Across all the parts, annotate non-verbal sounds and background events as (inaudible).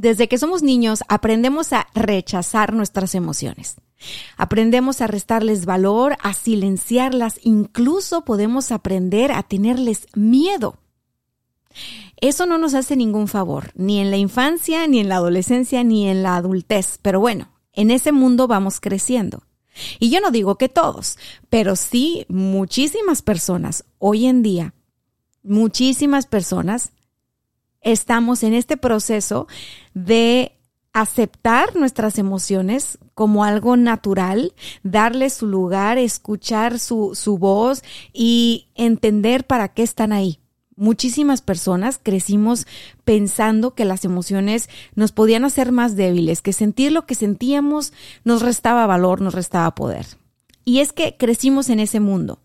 Desde que somos niños aprendemos a rechazar nuestras emociones. Aprendemos a restarles valor, a silenciarlas, incluso podemos aprender a tenerles miedo. Eso no nos hace ningún favor, ni en la infancia, ni en la adolescencia, ni en la adultez. Pero bueno, en ese mundo vamos creciendo. Y yo no digo que todos, pero sí muchísimas personas hoy en día, muchísimas personas estamos en este proceso de aceptar nuestras emociones como algo natural, darle su lugar, escuchar su, su voz y entender para qué están ahí. Muchísimas personas crecimos pensando que las emociones nos podían hacer más débiles, que sentir lo que sentíamos nos restaba valor, nos restaba poder. Y es que crecimos en ese mundo.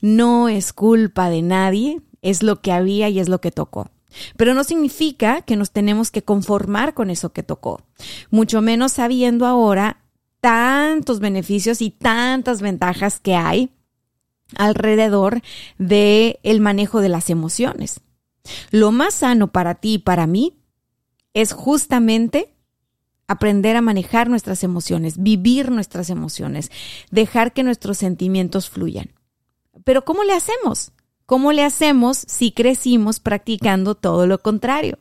No es culpa de nadie, es lo que había y es lo que tocó. Pero no significa que nos tenemos que conformar con eso que tocó, mucho menos sabiendo ahora tantos beneficios y tantas ventajas que hay alrededor del el manejo de las emociones. Lo más sano para ti y para mí es justamente aprender a manejar nuestras emociones, vivir nuestras emociones, dejar que nuestros sentimientos fluyan. Pero ¿cómo le hacemos? ¿Cómo le hacemos si crecimos practicando todo lo contrario?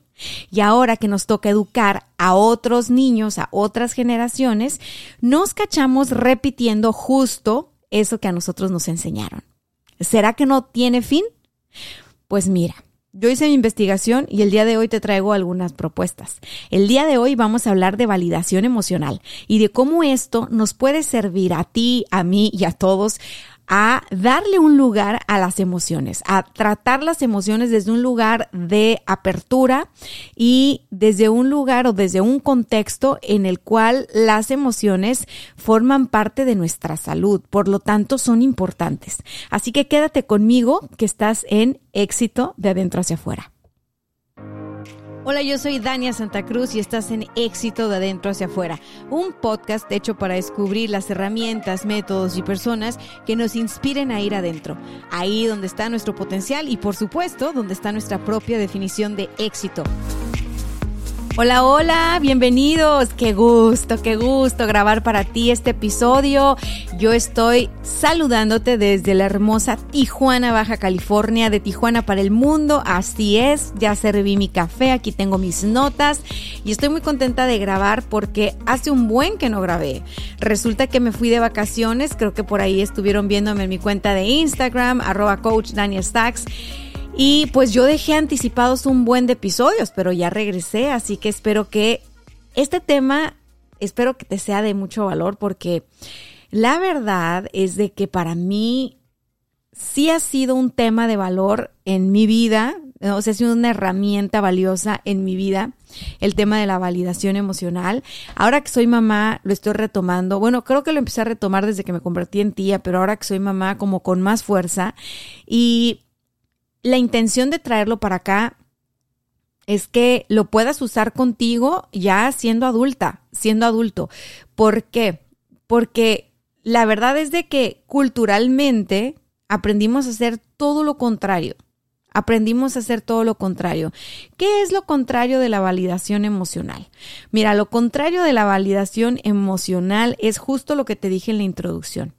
Y ahora que nos toca educar a otros niños, a otras generaciones, nos cachamos repitiendo justo eso que a nosotros nos enseñaron. ¿Será que no tiene fin? Pues mira, yo hice mi investigación y el día de hoy te traigo algunas propuestas. El día de hoy vamos a hablar de validación emocional y de cómo esto nos puede servir a ti, a mí y a todos a darle un lugar a las emociones, a tratar las emociones desde un lugar de apertura y desde un lugar o desde un contexto en el cual las emociones forman parte de nuestra salud, por lo tanto son importantes. Así que quédate conmigo que estás en éxito de adentro hacia afuera. Hola, yo soy Dania Santa Cruz y estás en Éxito de Adentro hacia Afuera, un podcast hecho para descubrir las herramientas, métodos y personas que nos inspiren a ir adentro, ahí donde está nuestro potencial y por supuesto donde está nuestra propia definición de éxito. Hola, hola, bienvenidos. Qué gusto, qué gusto grabar para ti este episodio. Yo estoy saludándote desde la hermosa Tijuana, Baja California, de Tijuana para el mundo. Así es, ya serví mi café, aquí tengo mis notas y estoy muy contenta de grabar porque hace un buen que no grabé. Resulta que me fui de vacaciones, creo que por ahí estuvieron viéndome en mi cuenta de Instagram, arroba coach Daniel Stacks. Y pues yo dejé anticipados un buen de episodios, pero ya regresé, así que espero que este tema, espero que te sea de mucho valor porque la verdad es de que para mí sí ha sido un tema de valor en mi vida, o sea, ha sido una herramienta valiosa en mi vida, el tema de la validación emocional. Ahora que soy mamá, lo estoy retomando. Bueno, creo que lo empecé a retomar desde que me convertí en tía, pero ahora que soy mamá, como con más fuerza. Y la intención de traerlo para acá es que lo puedas usar contigo ya siendo adulta, siendo adulto. ¿Por qué? Porque la verdad es de que culturalmente aprendimos a hacer todo lo contrario. Aprendimos a hacer todo lo contrario. ¿Qué es lo contrario de la validación emocional? Mira, lo contrario de la validación emocional es justo lo que te dije en la introducción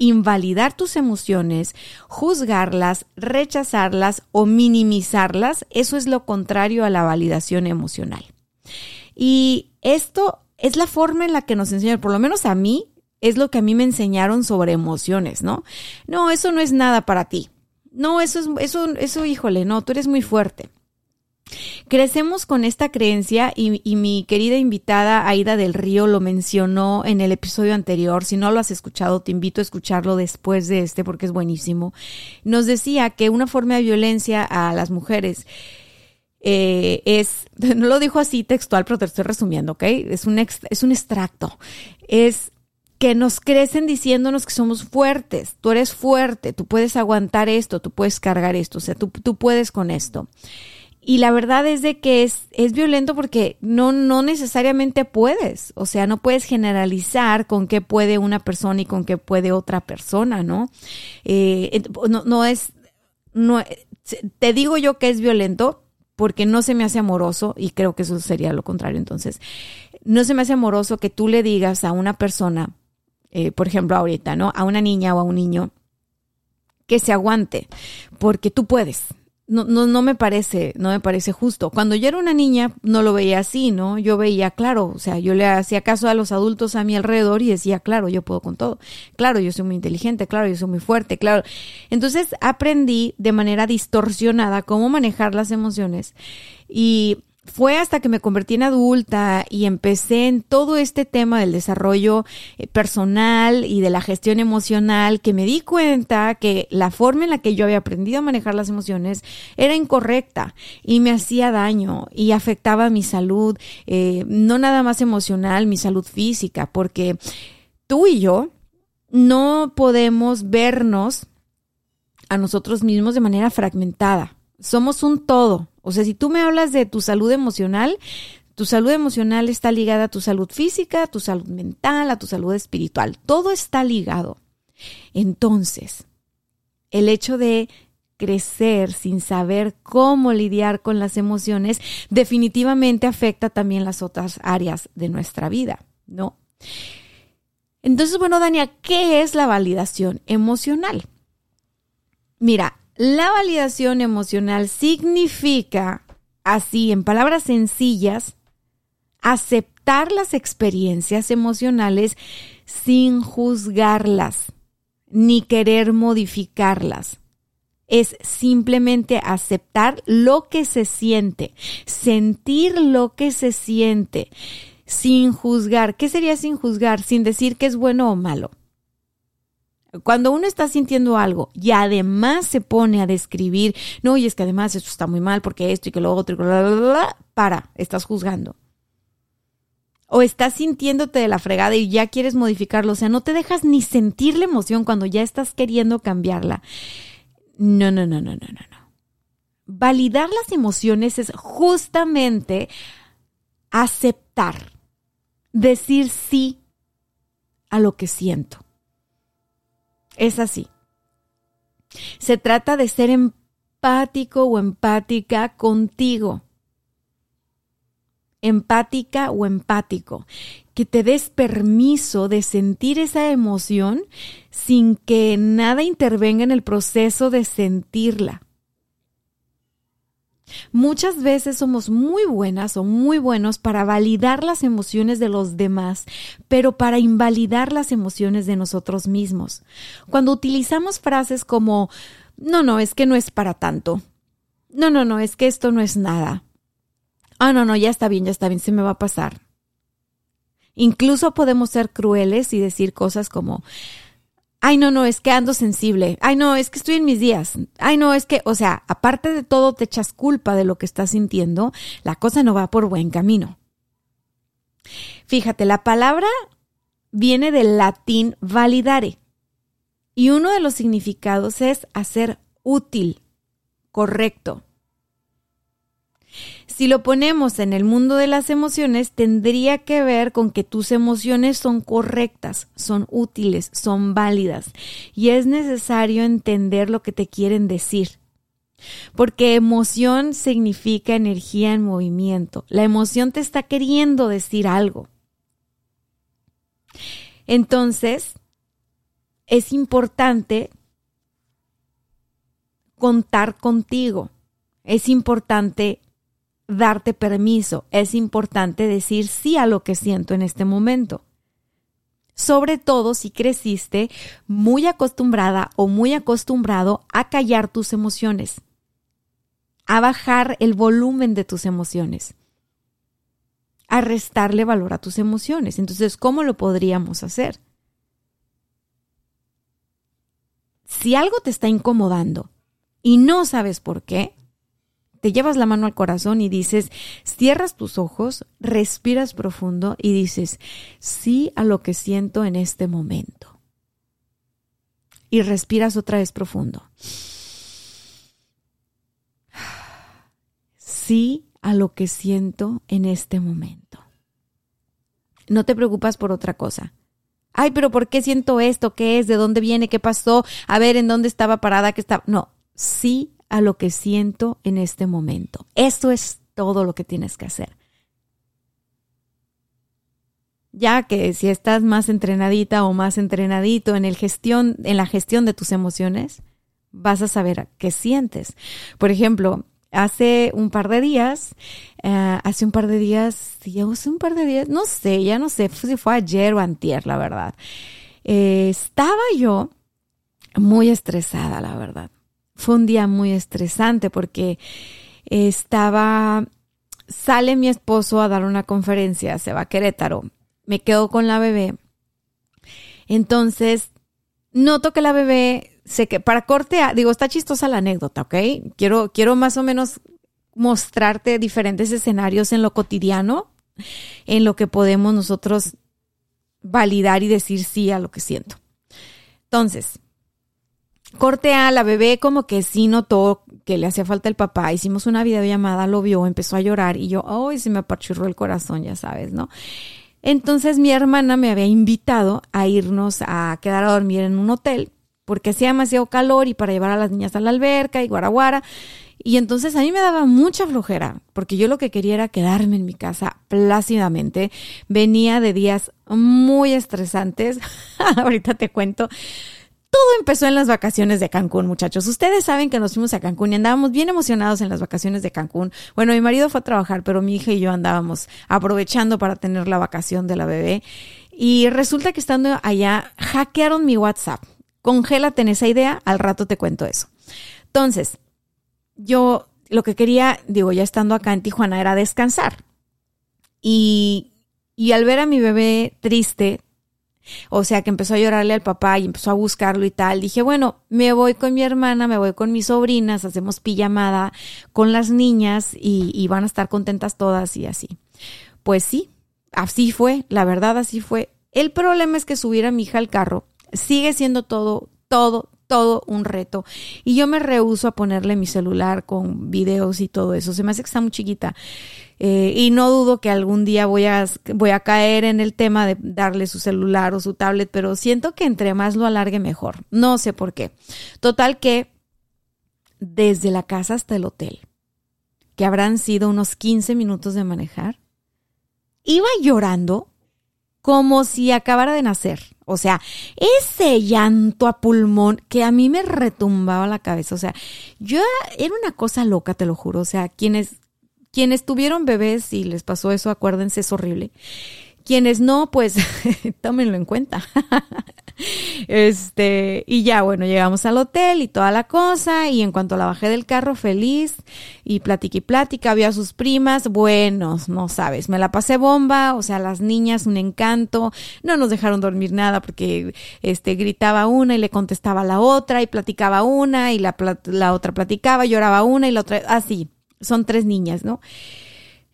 invalidar tus emociones, juzgarlas, rechazarlas o minimizarlas, eso es lo contrario a la validación emocional. Y esto es la forma en la que nos enseñan, por lo menos a mí, es lo que a mí me enseñaron sobre emociones, ¿no? No, eso no es nada para ti. No, eso es, eso, eso, híjole, no, tú eres muy fuerte. Crecemos con esta creencia y, mi querida invitada Aida del Río lo mencionó en el episodio anterior. Si no lo has escuchado, te invito a escucharlo después de este porque es buenísimo. Nos decía que una forma de violencia a las mujeres eh, es, (laughs) no lo dijo así textual, pero te estoy resumiendo, ¿ok? Es un, es un extracto. Es que nos crecen diciéndonos que somos fuertes, tú eres fuerte, tú puedes aguantar esto, tú puedes cargar esto, o sea, tú, tú puedes con esto. Y la verdad es de que es, es violento porque no, no necesariamente puedes. O sea, no puedes generalizar con qué puede una persona y con qué puede otra persona, ¿no? Eh, no, no es, no, te digo yo que es violento porque no se me hace amoroso y creo que eso sería lo contrario. Entonces, no se me hace amoroso que tú le digas a una persona, eh, por ejemplo, ahorita, ¿no? A una niña o a un niño que se aguante, porque tú puedes, no, no, no me parece, no me parece justo. Cuando yo era una niña, no lo veía así, ¿no? Yo veía, claro, o sea, yo le hacía caso a los adultos a mi alrededor y decía, claro, yo puedo con todo. Claro, yo soy muy inteligente, claro, yo soy muy fuerte, claro. Entonces aprendí de manera distorsionada cómo manejar las emociones y fue hasta que me convertí en adulta y empecé en todo este tema del desarrollo eh, personal y de la gestión emocional que me di cuenta que la forma en la que yo había aprendido a manejar las emociones era incorrecta y me hacía daño y afectaba mi salud, eh, no nada más emocional, mi salud física, porque tú y yo no podemos vernos a nosotros mismos de manera fragmentada. Somos un todo, o sea, si tú me hablas de tu salud emocional, tu salud emocional está ligada a tu salud física, a tu salud mental, a tu salud espiritual. Todo está ligado. Entonces, el hecho de crecer sin saber cómo lidiar con las emociones definitivamente afecta también las otras áreas de nuestra vida, ¿no? Entonces, bueno, Dania, ¿qué es la validación emocional? Mira, la validación emocional significa, así en palabras sencillas, aceptar las experiencias emocionales sin juzgarlas ni querer modificarlas. Es simplemente aceptar lo que se siente, sentir lo que se siente, sin juzgar. ¿Qué sería sin juzgar? Sin decir que es bueno o malo. Cuando uno está sintiendo algo y además se pone a describir, no, y es que además esto está muy mal porque esto y que lo otro, y bla, bla, bla, para, estás juzgando. O estás sintiéndote de la fregada y ya quieres modificarlo. O sea, no te dejas ni sentir la emoción cuando ya estás queriendo cambiarla. No, no, no, no, no, no, no. Validar las emociones es justamente aceptar, decir sí a lo que siento es así. Se trata de ser empático o empática contigo. Empática o empático. Que te des permiso de sentir esa emoción sin que nada intervenga en el proceso de sentirla. Muchas veces somos muy buenas o muy buenos para validar las emociones de los demás, pero para invalidar las emociones de nosotros mismos. Cuando utilizamos frases como, no, no, es que no es para tanto. No, no, no, es que esto no es nada. Ah, no, no, ya está bien, ya está bien, se me va a pasar. Incluso podemos ser crueles y decir cosas como, ay, no, no, es que ando sensible, ay, no, es que estoy en mis días, ay, no, es que, o sea, aparte de todo te echas culpa de lo que estás sintiendo, la cosa no va por buen camino. Fíjate, la palabra viene del latín validare y uno de los significados es hacer útil, correcto. Si lo ponemos en el mundo de las emociones, tendría que ver con que tus emociones son correctas, son útiles, son válidas y es necesario entender lo que te quieren decir. Porque emoción significa energía en movimiento. La emoción te está queriendo decir algo. Entonces, es importante contar contigo. Es importante darte permiso, es importante decir sí a lo que siento en este momento. Sobre todo si creciste muy acostumbrada o muy acostumbrado a callar tus emociones, a bajar el volumen de tus emociones, a restarle valor a tus emociones. Entonces, ¿cómo lo podríamos hacer? Si algo te está incomodando y no sabes por qué, te llevas la mano al corazón y dices, cierras tus ojos, respiras profundo y dices, sí a lo que siento en este momento. Y respiras otra vez profundo. Sí a lo que siento en este momento. No te preocupas por otra cosa. Ay, pero ¿por qué siento esto? ¿Qué es? ¿De dónde viene? ¿Qué pasó? A ver, ¿en dónde estaba parada? ¿Qué estaba? No, sí a lo que siento en este momento. Eso es todo lo que tienes que hacer. Ya que si estás más entrenadita o más entrenadito en, el gestión, en la gestión de tus emociones, vas a saber qué sientes. Por ejemplo, hace un par de días, eh, hace un par de días, ya hace un par de días, no sé, ya no sé si fue ayer o antier, la verdad. Eh, estaba yo muy estresada, la verdad fue un día muy estresante porque estaba, sale mi esposo a dar una conferencia, se va a Querétaro, me quedo con la bebé. Entonces, noto que la bebé sé que para corte, digo, está chistosa la anécdota, ¿ok? Quiero, quiero más o menos mostrarte diferentes escenarios en lo cotidiano, en lo que podemos nosotros validar y decir sí a lo que siento. Entonces, Corte a la bebé como que sí notó que le hacía falta el papá. Hicimos una videollamada, lo vio, empezó a llorar y yo, ay, se me apachurró el corazón, ya sabes, ¿no? Entonces mi hermana me había invitado a irnos a quedar a dormir en un hotel porque hacía demasiado calor y para llevar a las niñas a la alberca y guaraguara. Y entonces a mí me daba mucha flojera, porque yo lo que quería era quedarme en mi casa plácidamente. Venía de días muy estresantes. (laughs) Ahorita te cuento todo empezó en las vacaciones de Cancún, muchachos. Ustedes saben que nos fuimos a Cancún y andábamos bien emocionados en las vacaciones de Cancún. Bueno, mi marido fue a trabajar, pero mi hija y yo andábamos aprovechando para tener la vacación de la bebé. Y resulta que estando allá, hackearon mi WhatsApp. Congélate en esa idea, al rato te cuento eso. Entonces, yo lo que quería, digo, ya estando acá en Tijuana, era descansar. Y, y al ver a mi bebé triste, o sea, que empezó a llorarle al papá y empezó a buscarlo y tal. Dije, bueno, me voy con mi hermana, me voy con mis sobrinas, hacemos pijamada con las niñas y, van a estar contentas todas y así. Pues sí, así fue, la verdad así fue. El problema es que subir a mi hija al carro sigue siendo todo, todo, todo un reto. Y yo me rehuso a ponerle mi celular con videos y todo eso. Se me hace que está muy chiquita. Eh, y no dudo que algún día voy a, voy a caer en el tema de darle su celular o su tablet, pero siento que entre más lo alargue mejor. No sé por qué. Total que desde la casa hasta el hotel, que habrán sido unos 15 minutos de manejar, iba llorando como si acabara de nacer. O sea, ese llanto a pulmón que a mí me retumbaba la cabeza. O sea, yo era una cosa loca, te lo juro. O sea, quienes, quienes tuvieron bebés y les pasó eso, acuérdense, es horrible. Quienes no, pues (laughs) tómenlo en cuenta. (laughs) este, y ya, bueno, llegamos al hotel y toda la cosa, y en cuanto la bajé del carro, feliz, y platiqué y plática, había sus primas, bueno, no sabes, me la pasé bomba, o sea, las niñas, un encanto, no nos dejaron dormir nada porque, este, gritaba una y le contestaba la otra, y platicaba una, y la, la otra platicaba, lloraba una y la otra, así, son tres niñas, ¿no?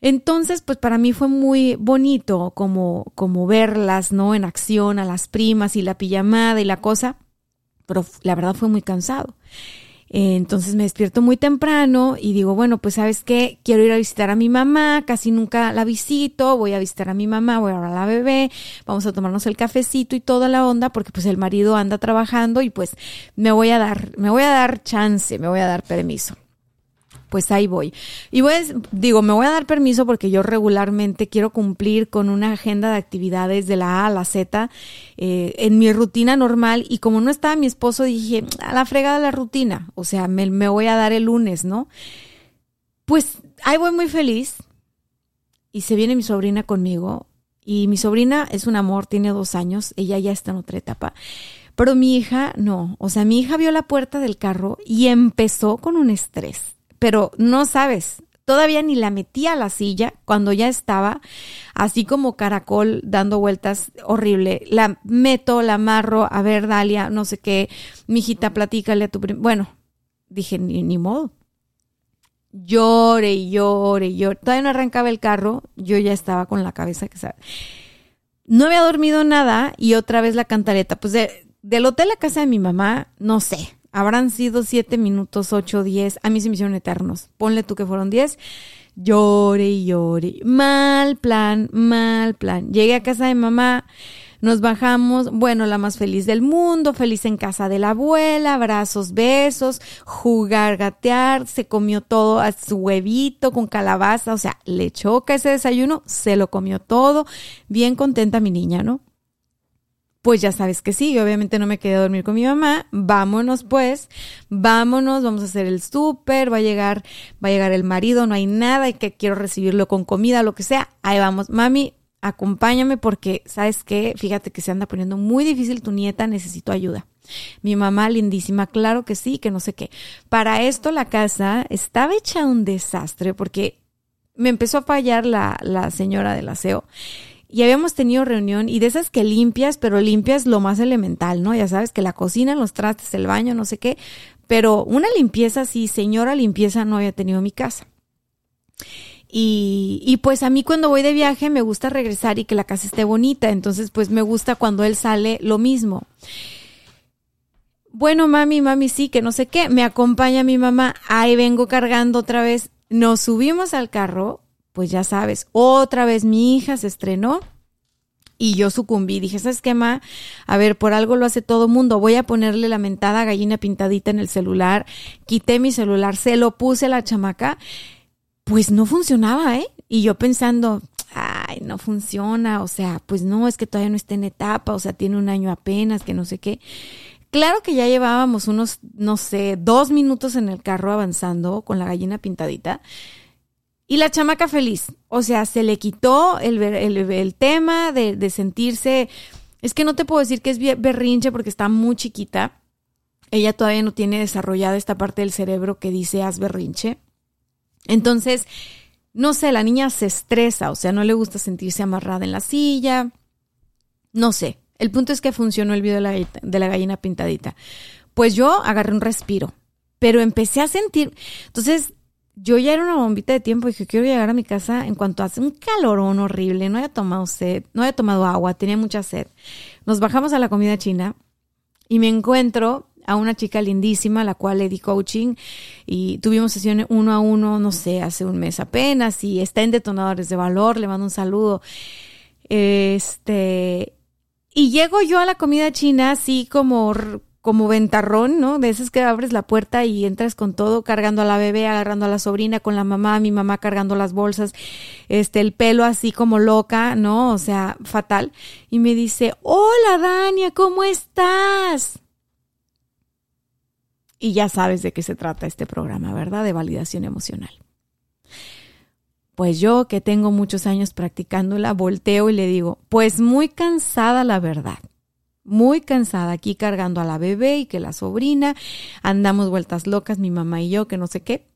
Entonces, pues para mí fue muy bonito como, como verlas, ¿no? En acción, a las primas y la pijamada y la cosa, pero la verdad fue muy cansado. Entonces me despierto muy temprano y digo, bueno, pues sabes qué, quiero ir a visitar a mi mamá, casi nunca la visito, voy a visitar a mi mamá, voy a ver a la bebé, vamos a tomarnos el cafecito y toda la onda, porque pues el marido anda trabajando y pues me voy a dar, me voy a dar chance, me voy a dar permiso pues ahí voy. Y voy, digo, me voy a dar permiso porque yo regularmente quiero cumplir con una agenda de actividades de la A a la Z eh, en mi rutina normal y como no estaba mi esposo dije, a la fregada la rutina, o sea, me, me voy a dar el lunes, ¿no? Pues ahí voy muy feliz y se viene mi sobrina conmigo y mi sobrina es un amor, tiene dos años, ella ya está en otra etapa. Pero mi hija no, o sea, mi hija vio la puerta del carro y empezó con un estrés pero no sabes, todavía ni la metí a la silla cuando ya estaba así como caracol dando vueltas horrible. La meto, la amarro, a ver, Dalia, no sé qué, mijita, platícale a tu Bueno, dije, ni, modo. llore y llore y llore. Todavía no arrancaba el carro, yo ya estaba con la cabeza que sabe. No había dormido nada y otra vez la cantareta. Pues del hotel a casa de mi mamá, no sé, habrán sido siete minutos, ocho, diez. A mí se me hicieron eternos. Ponle tú que fueron diez. Llore y llore. Mal plan, mal plan. Llegué a casa de mamá nos bajamos, bueno, la más feliz del mundo, feliz en casa de la abuela, abrazos, besos, jugar, gatear, se comió todo a su huevito con calabaza, o sea, le choca ese desayuno, se lo comió todo, bien contenta mi niña, ¿no? Pues ya sabes que sí, obviamente no me quedé a dormir con mi mamá, vámonos pues, vámonos, vamos a hacer el súper, va a llegar, va a llegar el marido, no hay nada y que quiero recibirlo con comida, lo que sea, ahí vamos, mami, acompáñame porque, ¿sabes qué? Fíjate que se anda poniendo muy difícil tu nieta, necesito ayuda. Mi mamá lindísima, claro que sí, que no sé qué. Para esto la casa estaba hecha un desastre porque me empezó a fallar la, la señora del aseo y habíamos tenido reunión y de esas que limpias, pero limpias lo más elemental, ¿no? Ya sabes que la cocina, los trastes, el baño, no sé qué, pero una limpieza así, señora limpieza no había tenido mi casa. Y, y, pues a mí cuando voy de viaje me gusta regresar y que la casa esté bonita. Entonces pues me gusta cuando él sale lo mismo. Bueno, mami, mami, sí, que no sé qué. Me acompaña mi mamá. Ahí vengo cargando otra vez. Nos subimos al carro. Pues ya sabes, otra vez mi hija se estrenó y yo sucumbí. Dije, ¿sabes qué, ma? A ver, por algo lo hace todo mundo. Voy a ponerle la mentada gallina pintadita en el celular. Quité mi celular, se lo puse a la chamaca pues no funcionaba, ¿eh? Y yo pensando, ay, no funciona, o sea, pues no, es que todavía no está en etapa, o sea, tiene un año apenas, que no sé qué. Claro que ya llevábamos unos, no sé, dos minutos en el carro avanzando con la gallina pintadita. Y la chamaca feliz, o sea, se le quitó el, el, tema de, de sentirse, es que no te puedo decir que es berrinche porque está muy chiquita. Ella todavía no tiene desarrollada esta parte del cerebro que dice haz berrinche entonces, no sé, la niña se estresa, o sea, no le gusta sentirse amarrada en la silla, no sé. El punto es que funcionó el video de la, gallina pintadita. Pues yo agarré un respiro, pero empecé a sentir, entonces yo ya era una bombita de tiempo y dije, quiero llegar a mi casa en cuanto hace un calorón horrible, no había tomado sed, no había tomado agua, tenía mucha sed. Nos bajamos a la comida china y me encuentro a una chica lindísima, la cual le di coaching y tuvimos sesiones uno a uno, no sé, hace un mes apenas y está en Detonadores de Valor, le mando un saludo. Este, y llego yo a la comida china así como como ventarrón, ¿no? De esas que abres la puerta y entras con todo, cargando a la bebé, agarrando a la sobrina, con la mamá, mi mamá cargando las bolsas, este, el pelo así como loca, ¿no? O sea, fatal. Y me dice, hola Dania, ¿cómo estás? Y ya sabes de qué se trata este programa, ¿verdad? De validación emocional. Pues yo, que tengo muchos años practicándola, volteo y le digo, pues muy cansada la verdad. Muy cansada aquí cargando a la bebé y que la sobrina, andamos vueltas locas, mi mamá y yo, que no sé qué.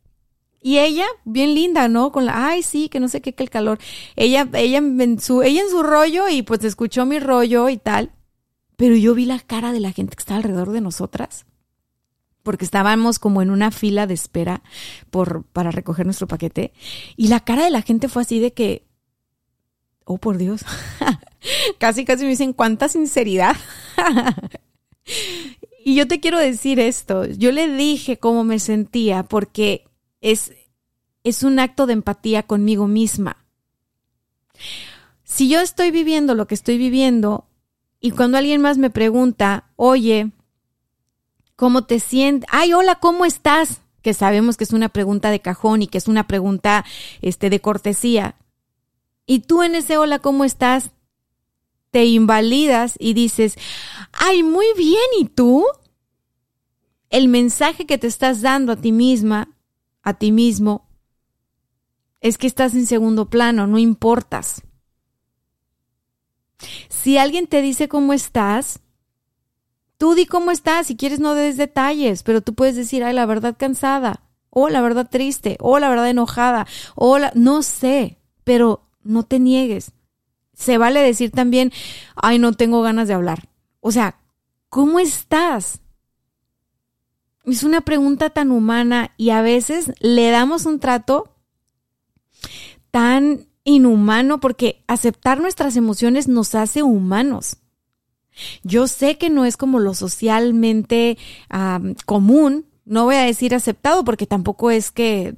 Y ella, bien linda, ¿no? Con la, ay, sí, que no sé qué, que el calor. Ella, ella en su, ella en su rollo y pues escuchó mi rollo y tal. Pero yo vi la cara de la gente que está alrededor de nosotras porque estábamos como en una fila de espera por, para recoger nuestro paquete. Y la cara de la gente fue así de que, oh por Dios, (laughs) casi casi me dicen, ¿cuánta sinceridad? (laughs) y yo te quiero decir esto, yo le dije cómo me sentía porque es, es un acto de empatía conmigo misma. Si yo estoy viviendo lo que estoy viviendo y cuando alguien más me pregunta, oye, ¿Cómo te sientes? Ay, hola, ¿cómo estás? Que sabemos que es una pregunta de cajón y que es una pregunta este, de cortesía. Y tú en ese hola, ¿cómo estás? Te invalidas y dices, ay, muy bien, ¿y tú? El mensaje que te estás dando a ti misma, a ti mismo, es que estás en segundo plano, no importas. Si alguien te dice cómo estás, Tú di cómo estás, si quieres no des detalles, pero tú puedes decir, ay, la verdad cansada, o la verdad triste, o la verdad enojada, o la... no sé, pero no te niegues. Se vale decir también, ay, no tengo ganas de hablar. O sea, ¿cómo estás? Es una pregunta tan humana y a veces le damos un trato tan inhumano porque aceptar nuestras emociones nos hace humanos. Yo sé que no es como lo socialmente común, no voy a decir aceptado porque tampoco es que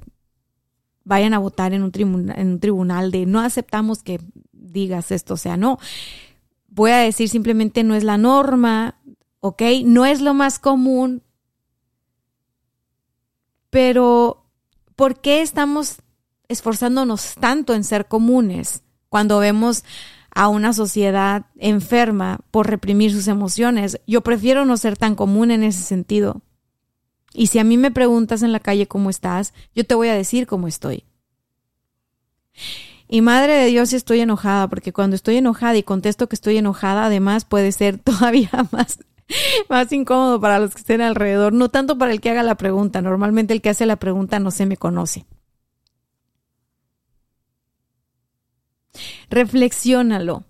vayan a votar en un, en un tribunal de no aceptamos que digas esto, o sea, no. Voy a decir simplemente no es la norma, ¿ok? No es lo más común, pero ¿por qué estamos esforzándonos tanto en ser comunes cuando vemos a una sociedad enferma por reprimir sus emociones? Yo prefiero no ser tan común en ese sentido. Y si a mí me preguntas en la calle cómo estás, yo te voy a decir cómo estoy. Y madre de Dios, estoy enojada, porque cuando estoy enojada y contesto que estoy enojada, además puede ser (laughs) todavía más, más incómodo para los que estén alrededor, no tanto para el que haga la pregunta. Normalmente el que hace la pregunta no se me conoce. Reflexiónalo.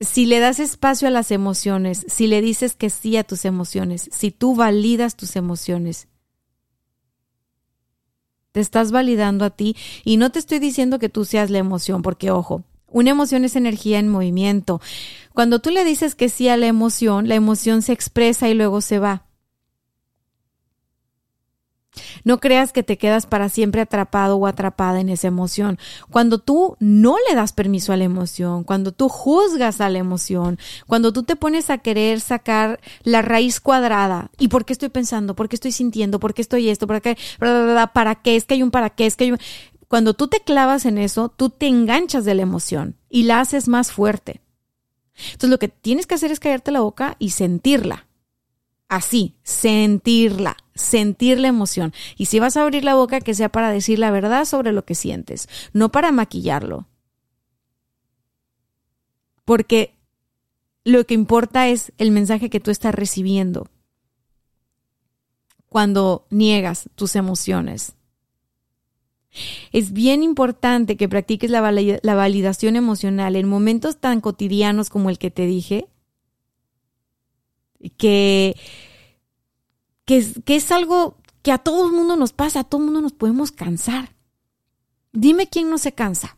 Si le das espacio a las emociones, si le dices que sí a tus emociones, si tú validas tus emociones, te estás validando a ti y no te estoy diciendo que tú seas la emoción, porque ojo, una emoción es energía en movimiento. Cuando tú le dices que sí a la emoción, la emoción se expresa y luego se va. No creas que te quedas para siempre atrapado o atrapada en esa emoción. Cuando tú no le das permiso a la emoción, cuando tú juzgas a la emoción, cuando tú te pones a querer sacar la raíz cuadrada, ¿y por qué estoy pensando? ¿Por qué estoy sintiendo? ¿Por qué estoy esto? ¿Para qué? ¿Para qué? Es que hay un para qué, es que hay un... Cuando tú te clavas en eso, tú te enganchas de la emoción y la haces más fuerte. Entonces lo que tienes que hacer es callarte la boca y sentirla así, sentirla, sentir la emoción. Y si vas a abrir la boca, que sea para decir la verdad sobre lo que sientes, no para maquillarlo. Porque lo que importa es el mensaje que tú estás recibiendo cuando niegas tus emociones. Es bien importante que practiques la, validación emocional en momentos tan cotidianos como el que te dije, que, que, que es algo que a todo el mundo nos pasa, a todo el mundo nos podemos cansar. Dime quién no se cansa.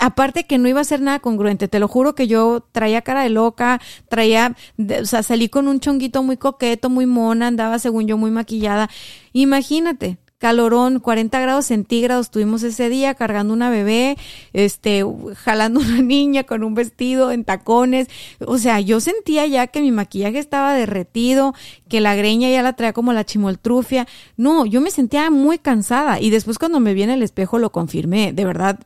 Aparte que no iba a ser nada congruente, te lo juro que yo traía cara de loca, traía, o sea, salí con un chonguito muy coqueto, muy mona, andaba según yo muy maquillada. Imagínate, calorón, 40 grados centígrados tuvimos ese día cargando una bebé, este, jalando (laughs) una niña con un vestido en tacones. O sea, yo sentía ya que mi maquillaje estaba derretido, que la greña ya la traía como la chimoltrufia. No, yo me sentía muy cansada y después cuando me vi en el espejo lo confirmé. De verdad,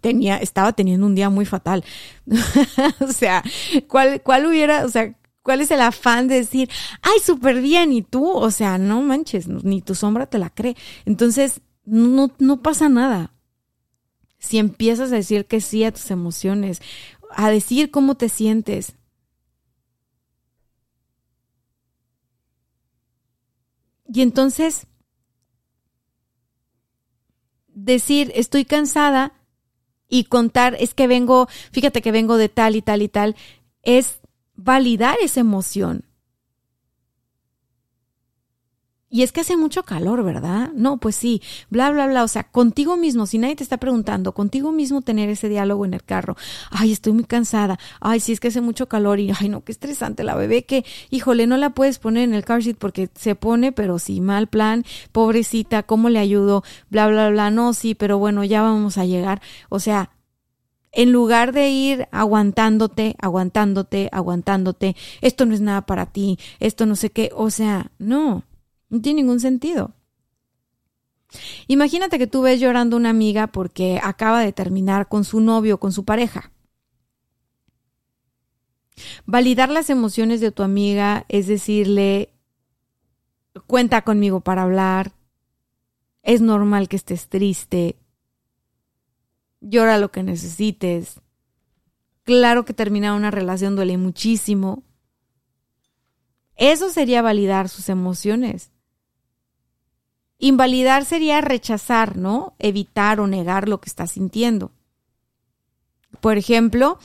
tenía, estaba teniendo un día muy fatal. (laughs) o sea, ¿cuál, cuál hubiera, o sea, ¿Cuál es el afán de decir, ay, súper bien, y tú? O sea, no manches, ni tu sombra te la cree. Entonces, no, no pasa nada. Si empiezas a decir que sí a tus emociones, a decir cómo te sientes. Y entonces, decir, estoy cansada y contar, es que vengo, fíjate que vengo de tal y tal y tal, es validar esa emoción. Y es que hace mucho calor, ¿verdad? No, pues sí, bla, bla, bla. O sea, contigo mismo, si nadie te está preguntando, contigo mismo tener ese diálogo en el carro. Ay, estoy muy cansada. Ay, sí, es que hace mucho calor y, ay, no, qué estresante. La bebé que, híjole, no la puedes poner en el car seat porque se pone, pero sí, mal plan. Pobrecita, ¿cómo le ayudo? Bla, bla, bla. No, sí, pero bueno, ya vamos a llegar. O sea, en lugar de ir aguantándote, aguantándote, aguantándote, esto no es nada para ti, esto no sé qué, o sea, no, no tiene ningún sentido. Imagínate que tú ves llorando una amiga porque acaba de terminar con su novio, con su pareja. Validar las emociones de tu amiga es decirle, cuenta conmigo para hablar, es normal que estés triste, llora lo que necesites. Claro que terminar una relación duele muchísimo. Eso sería validar sus emociones. Invalidar sería rechazar, ¿no? Evitar o negar lo que estás sintiendo. Por ejemplo,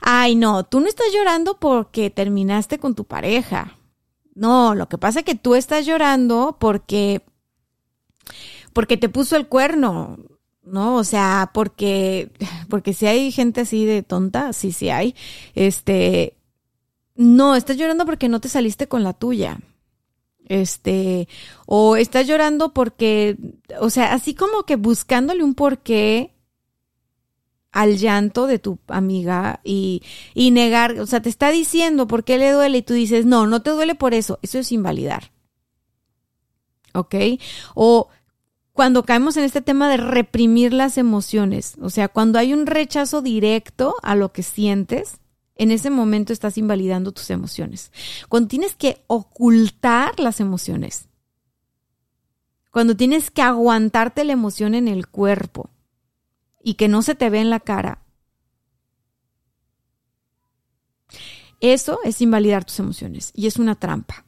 ay no, tú no estás llorando porque terminaste con tu pareja. No, lo que pasa es que tú estás llorando porque porque te puso el cuerno, ¿no? O sea, porque (laughs) porque si hay gente así de tonta, sí sí hay. Este no, estás llorando porque no te saliste con la tuya. Este, o estás llorando porque, o sea, así como que buscándole un porqué al llanto de tu amiga y, y negar, o sea, te está diciendo por qué le duele y tú dices, no, no te duele por eso, eso es invalidar. ¿Ok? O cuando caemos en este tema de reprimir las emociones, o sea, cuando hay un rechazo directo a lo que sientes, en ese momento estás invalidando tus emociones. Cuando tienes que ocultar las emociones, cuando tienes que aguantarte la emoción en el cuerpo y que no se te ve en la cara, eso es invalidar tus emociones y es una trampa.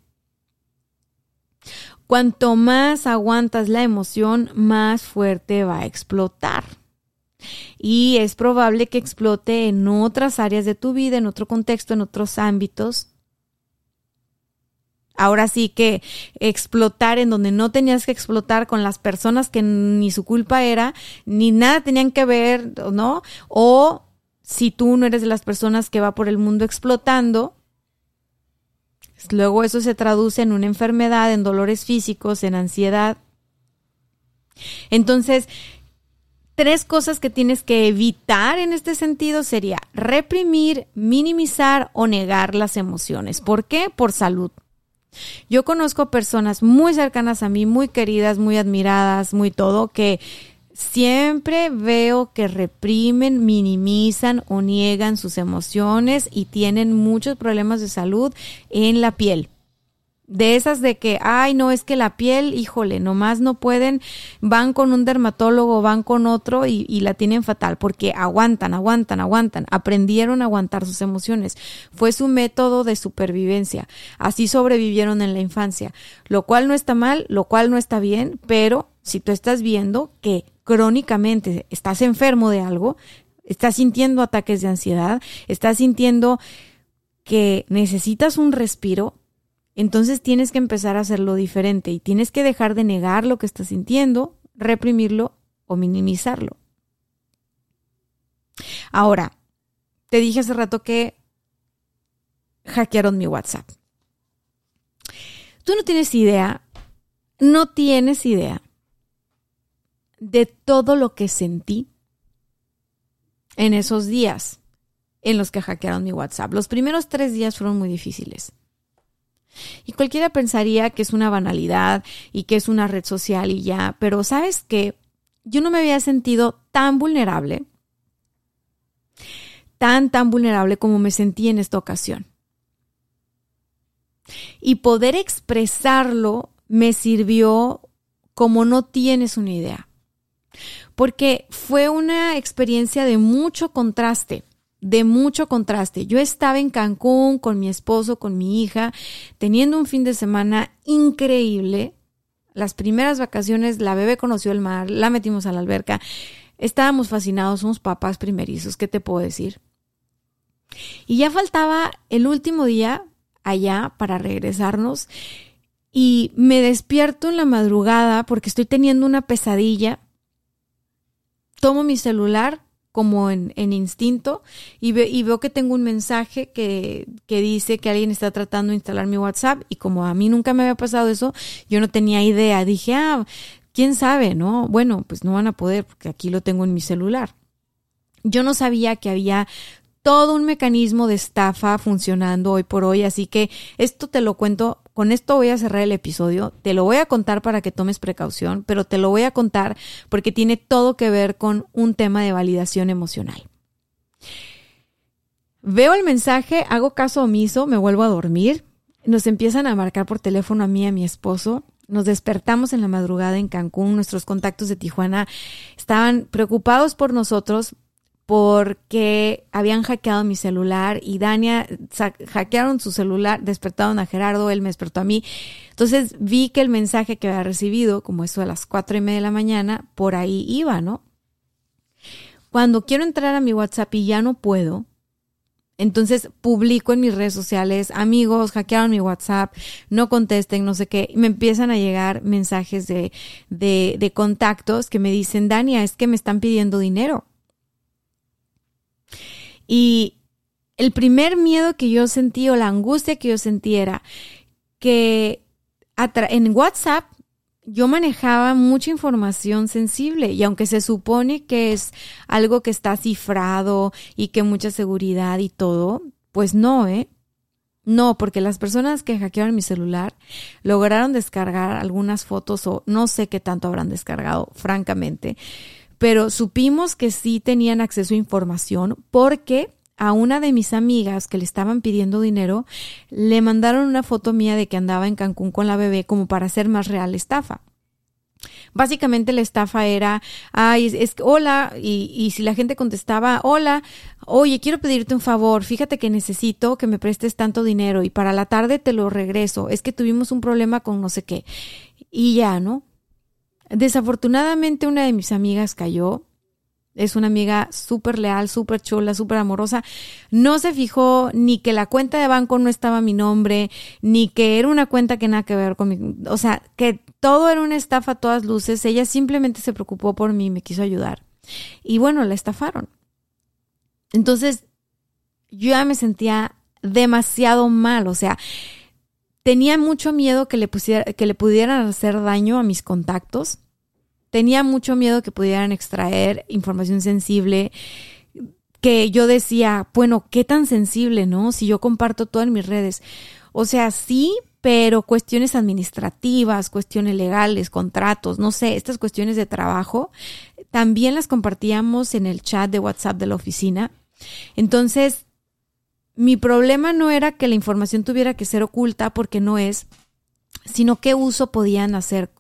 Cuanto más aguantas la emoción, más fuerte va a explotar y es probable que explote en otras áreas de tu vida, en otro contexto, en otros ámbitos. Ahora sí que explotar en donde no tenías que explotar con las personas que ni su culpa era, ni nada tenían que ver, ¿no? O si tú no eres de las personas que va por el mundo explotando, luego eso se traduce en una enfermedad, en dolores físicos, en ansiedad. Entonces, tres cosas que tienes que evitar en este sentido sería reprimir, minimizar o negar las emociones. ¿Por qué? Por salud. Yo conozco personas muy cercanas a mí, muy queridas, muy admiradas, muy todo, que siempre veo que reprimen, minimizan o niegan sus emociones y tienen muchos problemas de salud en la piel. De esas de que, ay, no, es que la piel, híjole, nomás no pueden, van con un dermatólogo, van con otro y, y, la tienen fatal, porque aguantan, aguantan, aguantan, aprendieron a aguantar sus emociones. Fue su método de supervivencia. Así sobrevivieron en la infancia, lo cual no está mal, lo cual no está bien, pero si tú estás viendo que crónicamente estás enfermo de algo, estás sintiendo ataques de ansiedad, estás sintiendo que necesitas un respiro, entonces tienes que empezar a hacerlo diferente y tienes que dejar de negar lo que estás sintiendo, reprimirlo o minimizarlo. Ahora, te dije hace rato que hackearon mi WhatsApp. Tú no tienes idea, no tienes idea de todo lo que sentí en esos días en los que hackearon mi WhatsApp. Los primeros tres días fueron muy difíciles. Y cualquiera pensaría que es una banalidad y que es una red social y ya, pero sabes que yo no me había sentido tan vulnerable, tan, tan vulnerable como me sentí en esta ocasión. Y poder expresarlo me sirvió como no tienes una idea, porque fue una experiencia de mucho contraste de mucho contraste. Yo estaba en Cancún con mi esposo, con mi hija, teniendo un fin de semana increíble. Las primeras vacaciones, la bebé conoció el mar, la metimos a la alberca. Estábamos fascinados, somos papás primerizos, ¿qué te puedo decir? Y ya faltaba el último día allá para regresarnos y me despierto en la madrugada porque estoy teniendo una pesadilla. Tomo mi celular, como en, instinto y, veo que tengo un mensaje que, que, dice que alguien está tratando de instalar mi WhatsApp y como a mí nunca me había pasado eso, yo no tenía idea. Dije, ah, quién sabe, ¿no? Bueno, pues no van a poder porque aquí lo tengo en mi celular. Yo no sabía que había todo un mecanismo de estafa funcionando hoy por hoy, así que esto te lo cuento, con esto voy a cerrar el episodio, te lo voy a contar para que tomes precaución, pero te lo voy a contar porque tiene todo que ver con un tema de validación emocional. Veo el mensaje, hago caso omiso, me vuelvo a dormir, nos empiezan a marcar por teléfono a mí y a mi esposo, nos despertamos en la madrugada en Cancún, nuestros contactos de Tijuana estaban preocupados por nosotros porque habían hackeado mi celular y Dania hackearon su celular, despertaron a Gerardo, él me despertó a mí. Entonces vi que el mensaje que había recibido, como eso a las cuatro y media de la mañana, por ahí iba, ¿no? Cuando quiero entrar a mi WhatsApp y ya no puedo, Entonces publico en mis redes sociales, amigos, hackearon mi WhatsApp, no contesten, no sé qué. me empiezan a llegar mensajes de, de, de contactos que me dicen, Dania, es que me están pidiendo dinero. Y el primer miedo que yo sentí o la angustia que yo sentí era que en WhatsApp yo manejaba mucha información sensible y aunque se supone que es algo que está cifrado y que mucha seguridad y todo, pues no, ¿eh? No, porque las personas que hackearon mi celular lograron descargar algunas fotos o no sé qué tanto habrán descargado, francamente, pero supimos que sí tenían acceso a información porque a una de mis amigas que le estaban pidiendo dinero, le mandaron una foto mía de que andaba en Cancún con la bebé como para hacer más real la estafa. Básicamente la estafa era, ay, es, hola, y, y si la gente contestaba, hola, oye, quiero pedirte un favor, fíjate que necesito que me prestes tanto dinero y para la tarde te lo regreso, es que tuvimos un problema con no sé qué. Y ya, ¿no? Desafortunadamente una de mis amigas cayó, es una amiga súper leal, súper chula, súper amorosa. No se fijó ni que la cuenta de banco no estaba a mi nombre, ni que era una cuenta que nada que ver con mi... O sea, que todo era una estafa a todas luces. Ella simplemente se preocupó por mí, me quiso ayudar. Y bueno, la estafaron. Entonces, yo ya me sentía demasiado mal. O sea, tenía mucho miedo que le, pusiera, que le pudieran hacer daño a mis contactos tenía mucho miedo que pudieran extraer información sensible que yo decía, bueno, qué tan sensible, ¿no? Si yo comparto todo en mis redes. O sea, sí, pero cuestiones administrativas, cuestiones legales, contratos, no sé, estas cuestiones de trabajo, también las compartíamos en el chat de WhatsApp de la oficina. Entonces, mi problema no era que la información tuviera que ser oculta porque no es, sino qué uso podían hacer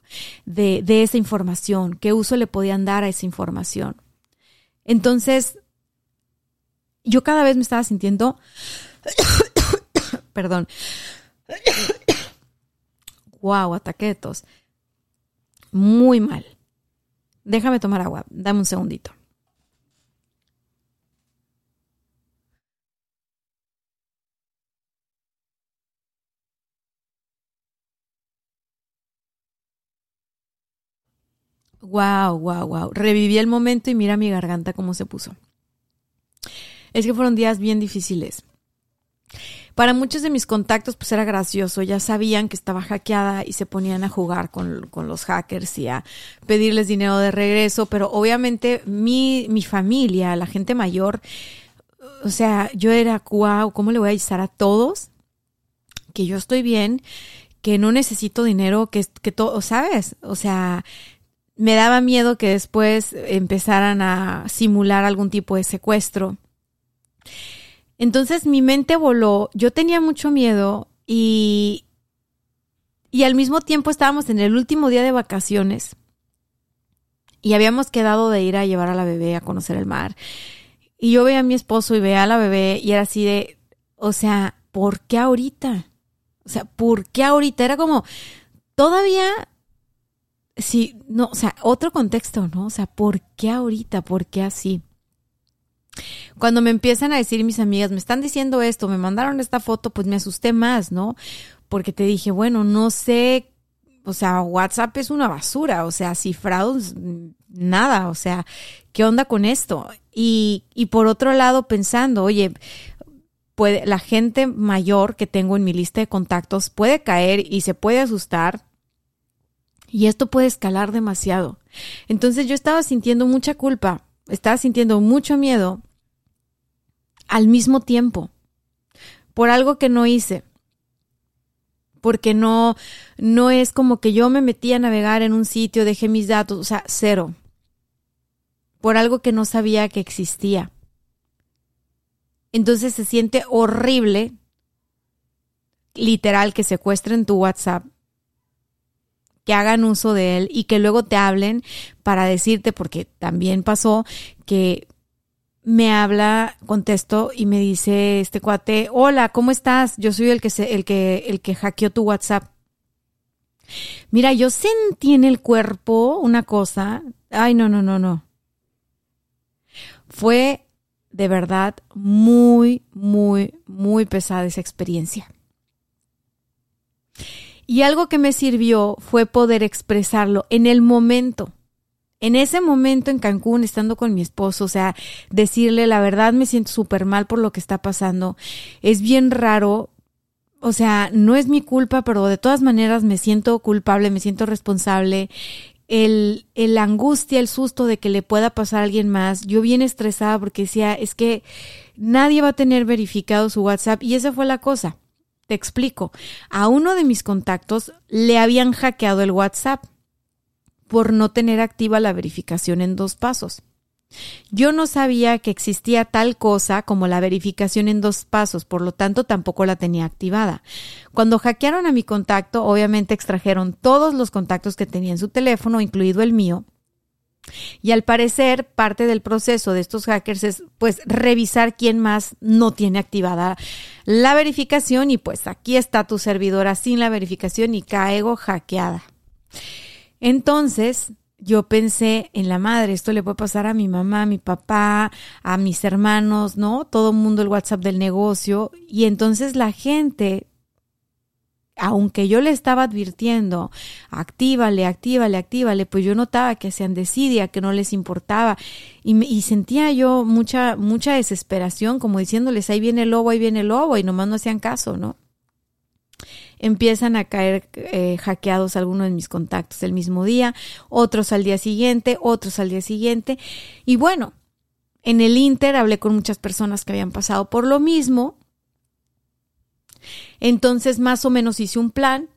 de, de esa información, qué uso le podían dar a esa información. Entonces, yo cada vez me estaba sintiendo, (coughs) perdón, wow, ataquetos, muy mal. Déjame tomar agua, dame un segundito. Wow, wow, wow. Reviví el momento y mira mi garganta cómo se puso. Es que fueron días bien difíciles. Para muchos de mis contactos, pues era gracioso. Ya sabían que estaba hackeada y se ponían a jugar con, los hackers y a pedirles dinero de regreso. Pero obviamente mi, mi familia, la gente mayor, o sea, yo era, wow, ¿cómo le voy a avisar a todos que yo estoy bien, que no necesito dinero, que, que todo, ¿sabes? O sea, me daba miedo que después empezaran a simular algún tipo de secuestro. Entonces mi mente voló, yo tenía mucho miedo y, y al mismo tiempo estábamos en el último día de vacaciones y habíamos quedado de ir a llevar a la bebé a conocer el mar. Y yo veía a mi esposo y veía a la bebé y era así de, o sea, ¿por qué ahorita? O sea, ¿por qué ahorita? Era como, todavía sí, no, o sea, otro contexto, ¿no? O sea, ¿por qué ahorita? ¿Por qué así? Cuando me empiezan a decir mis amigas, me están diciendo esto, me mandaron esta foto, pues me asusté más, ¿no? Porque te dije, bueno, no sé, o sea, WhatsApp es una basura, o sea, cifrados, nada, o sea, ¿qué onda con esto? Y, y por otro lado, pensando, oye, puede, la gente mayor que tengo en mi lista de contactos puede caer y se puede asustar y esto puede escalar demasiado. Entonces yo estaba sintiendo mucha culpa, estaba sintiendo mucho miedo al mismo tiempo por algo que no hice. Porque no, no es como que yo me metí a navegar en un sitio, dejé mis datos, o sea, cero. Por algo que no sabía que existía. Entonces se siente horrible, literal, que secuestren tu WhatsApp que hagan uso de él y que luego te hablen para decirte, porque también pasó que me habla, contesto y me dice este cuate, hola, ¿cómo estás? Yo soy el que se, el que, el que hackeó tu WhatsApp. Mira, yo sentí en el cuerpo una cosa. Ay, no, no, no, no. Fue de verdad muy, muy, muy pesada esa experiencia. Y algo que me sirvió fue poder expresarlo en el momento. En ese momento en Cancún, estando con mi esposo, o sea, decirle la verdad, me siento súper mal por lo que está pasando. Es bien raro, o sea, no es mi culpa, pero de todas maneras me siento culpable, me siento responsable. El, el angustia, el susto de que le pueda pasar a alguien más. Yo bien estresada porque decía, es que nadie va a tener verificado su WhatsApp y esa fue la cosa. Te explico. A uno de mis contactos le habían hackeado el WhatsApp por no tener activa la verificación en dos pasos. Yo no sabía que existía tal cosa como la verificación en dos pasos, por lo tanto tampoco la tenía activada. Cuando hackearon a mi contacto, obviamente extrajeron todos los contactos que tenía en su teléfono, incluido el mío, y al parecer, parte del proceso de estos hackers es pues revisar quién más no tiene activada la verificación y pues aquí está tu servidora sin la verificación y caigo hackeada. Entonces, yo pensé en la madre, esto le puede pasar a mi mamá, a mi papá, a mis hermanos, ¿no? Todo el mundo el WhatsApp del negocio y entonces la gente aunque yo le estaba advirtiendo, actívale, actívale, actívale, pues yo notaba que hacían desidia, que no les importaba y, y, sentía yo mucha, mucha desesperación, como diciéndoles, ahí viene el lobo, ahí viene el lobo y nomás no hacían caso, ¿no? Empiezan a caer eh, hackeados algunos de mis contactos el mismo día, otros al día siguiente, otros al día siguiente. Y bueno, en el Inter hablé con muchas personas que habían pasado por lo mismo entonces más o menos hice un plan.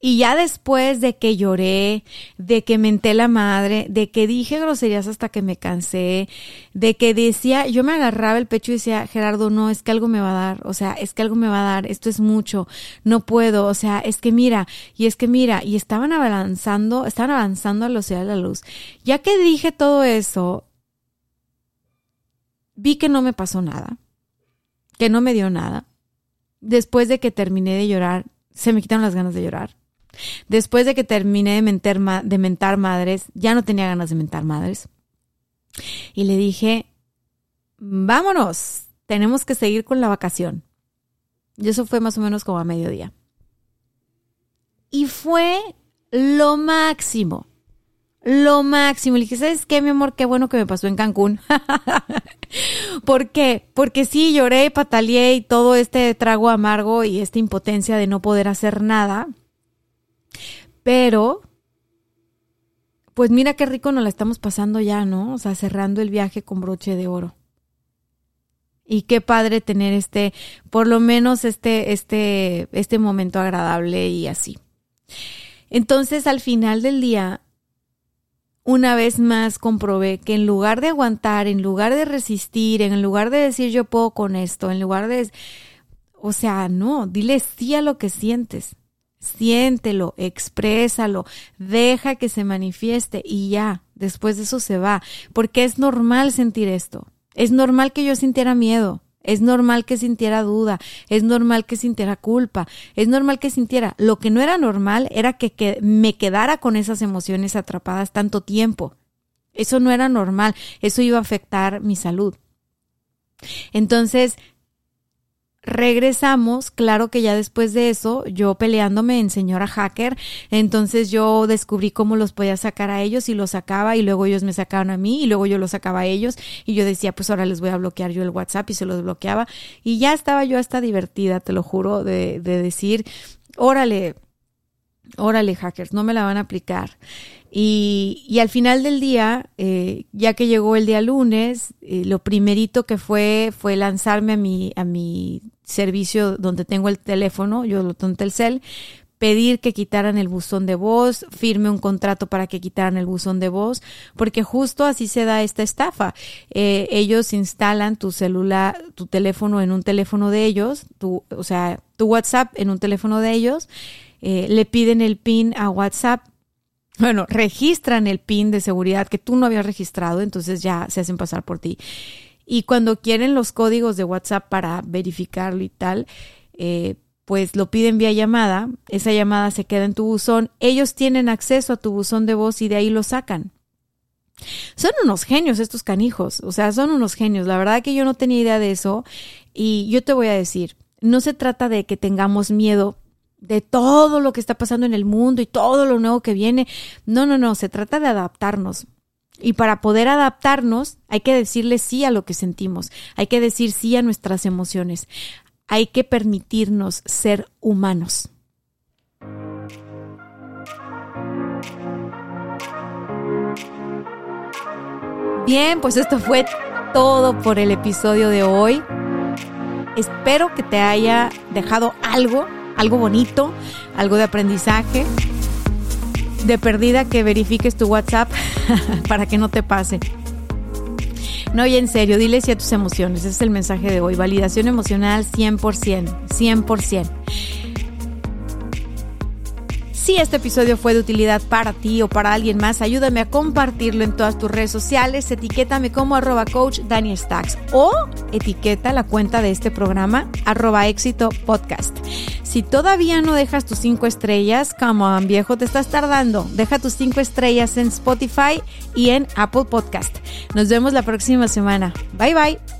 Y ya después de que lloré, de que menté la madre, de que dije groserías hasta que me cansé, de que decía, yo me agarraba el pecho y decía, Gerardo, no, es que algo me va a dar, o sea, es que algo me va a dar, esto es mucho, no puedo, o sea, es que mira, y es que mira, y estaban avanzando, estaban avanzando a la velocidad de la luz. Ya que dije todo eso, vi que no me pasó nada, que no me dio nada después de que terminé de llorar, se me quitaron las ganas de llorar. Después de que terminé de mentar, de mentar madres, ya no tenía ganas de mentar madres. Y le dije, vámonos, tenemos que seguir con la vacación. Y eso fue más o menos como a mediodía. Y fue lo máximo lo máximo. Le dije, ¿sabes qué, mi amor? Qué bueno que me pasó en Cancún. (laughs) ¿Por qué? Porque sí, lloré, pataleé y todo este trago amargo y esta impotencia de no poder hacer nada. Pero, pues mira qué rico nos la estamos pasando ya, ¿no? O sea, cerrando el viaje con broche de oro. Y qué padre tener este, por lo menos este, este, este momento agradable y así. Entonces, al final del día, una vez más comprobé que en lugar de aguantar, en lugar de resistir, en lugar de decir yo puedo con esto, en lugar de... O sea, no, dile sí a lo que sientes. Siéntelo, exprésalo, deja que se manifieste y ya, después de eso se va, porque es normal sentir esto. Es normal que yo sintiera miedo, es normal que sintiera duda, es normal que sintiera culpa, es normal que sintiera. Lo que no era normal era que, me quedara con esas emociones atrapadas tanto tiempo. Eso no era normal, eso iba a afectar mi salud. Entonces, regresamos, claro que ya después de eso, yo peleándome en señora hacker, entonces yo descubrí cómo los podía sacar a ellos y los sacaba y luego ellos me sacaban a mí y luego yo los sacaba a ellos y yo decía, pues ahora les voy a bloquear yo el WhatsApp y se los bloqueaba y ya estaba yo hasta divertida, te lo juro, de, de decir, órale, órale hackers, no me la van a aplicar. Y, y al final del día, eh, ya que llegó el día lunes, eh, lo primerito que fue fue lanzarme a mi, a mi servicio donde tengo el teléfono, yo lo tengo el cel, pedir que quitaran el buzón de voz, firme un contrato para que quitaran el buzón de voz, porque justo así se da esta estafa. Eh, ellos instalan tu celular, tu teléfono en un teléfono de ellos, tu, o sea, tu WhatsApp en un teléfono de ellos, eh, le piden el PIN a WhatsApp. Bueno, registran el PIN de seguridad que tú no habías registrado, entonces ya se hacen pasar por ti. Y cuando quieren los códigos de WhatsApp para verificarlo y tal, eh, pues lo piden vía llamada, esa llamada se queda en tu buzón, ellos tienen acceso a tu buzón de voz y de ahí lo sacan. Son unos genios estos canijos, o sea, son unos genios. La verdad que yo no tenía idea de eso y yo te voy a decir, no se trata de que tengamos miedo de todo lo que está pasando en el mundo y todo lo nuevo que viene. No, no, no, se trata de adaptarnos. Y para poder adaptarnos hay que decirle sí a lo que sentimos, hay que decir sí a nuestras emociones, hay que permitirnos ser humanos. Bien, pues esto fue todo por el episodio de hoy. Espero que te haya dejado algo, algo bonito, algo de aprendizaje. De perdida que verifiques tu WhatsApp (laughs) para que no te pase. No, y en serio, dile sí a tus emociones. Ese es el mensaje de hoy. Validación emocional 100%, 100%. Si este episodio fue de utilidad para ti o para alguien más, ayúdame a compartirlo en todas tus redes sociales. Etiquétame como arroba coach Daniel Stacks o etiqueta la cuenta de este programa arroba éxito podcast. Si todavía no dejas tus cinco estrellas, come on viejo, te estás tardando. Deja tus cinco estrellas en Spotify y en Apple Podcast. Nos vemos la próxima semana. Bye bye.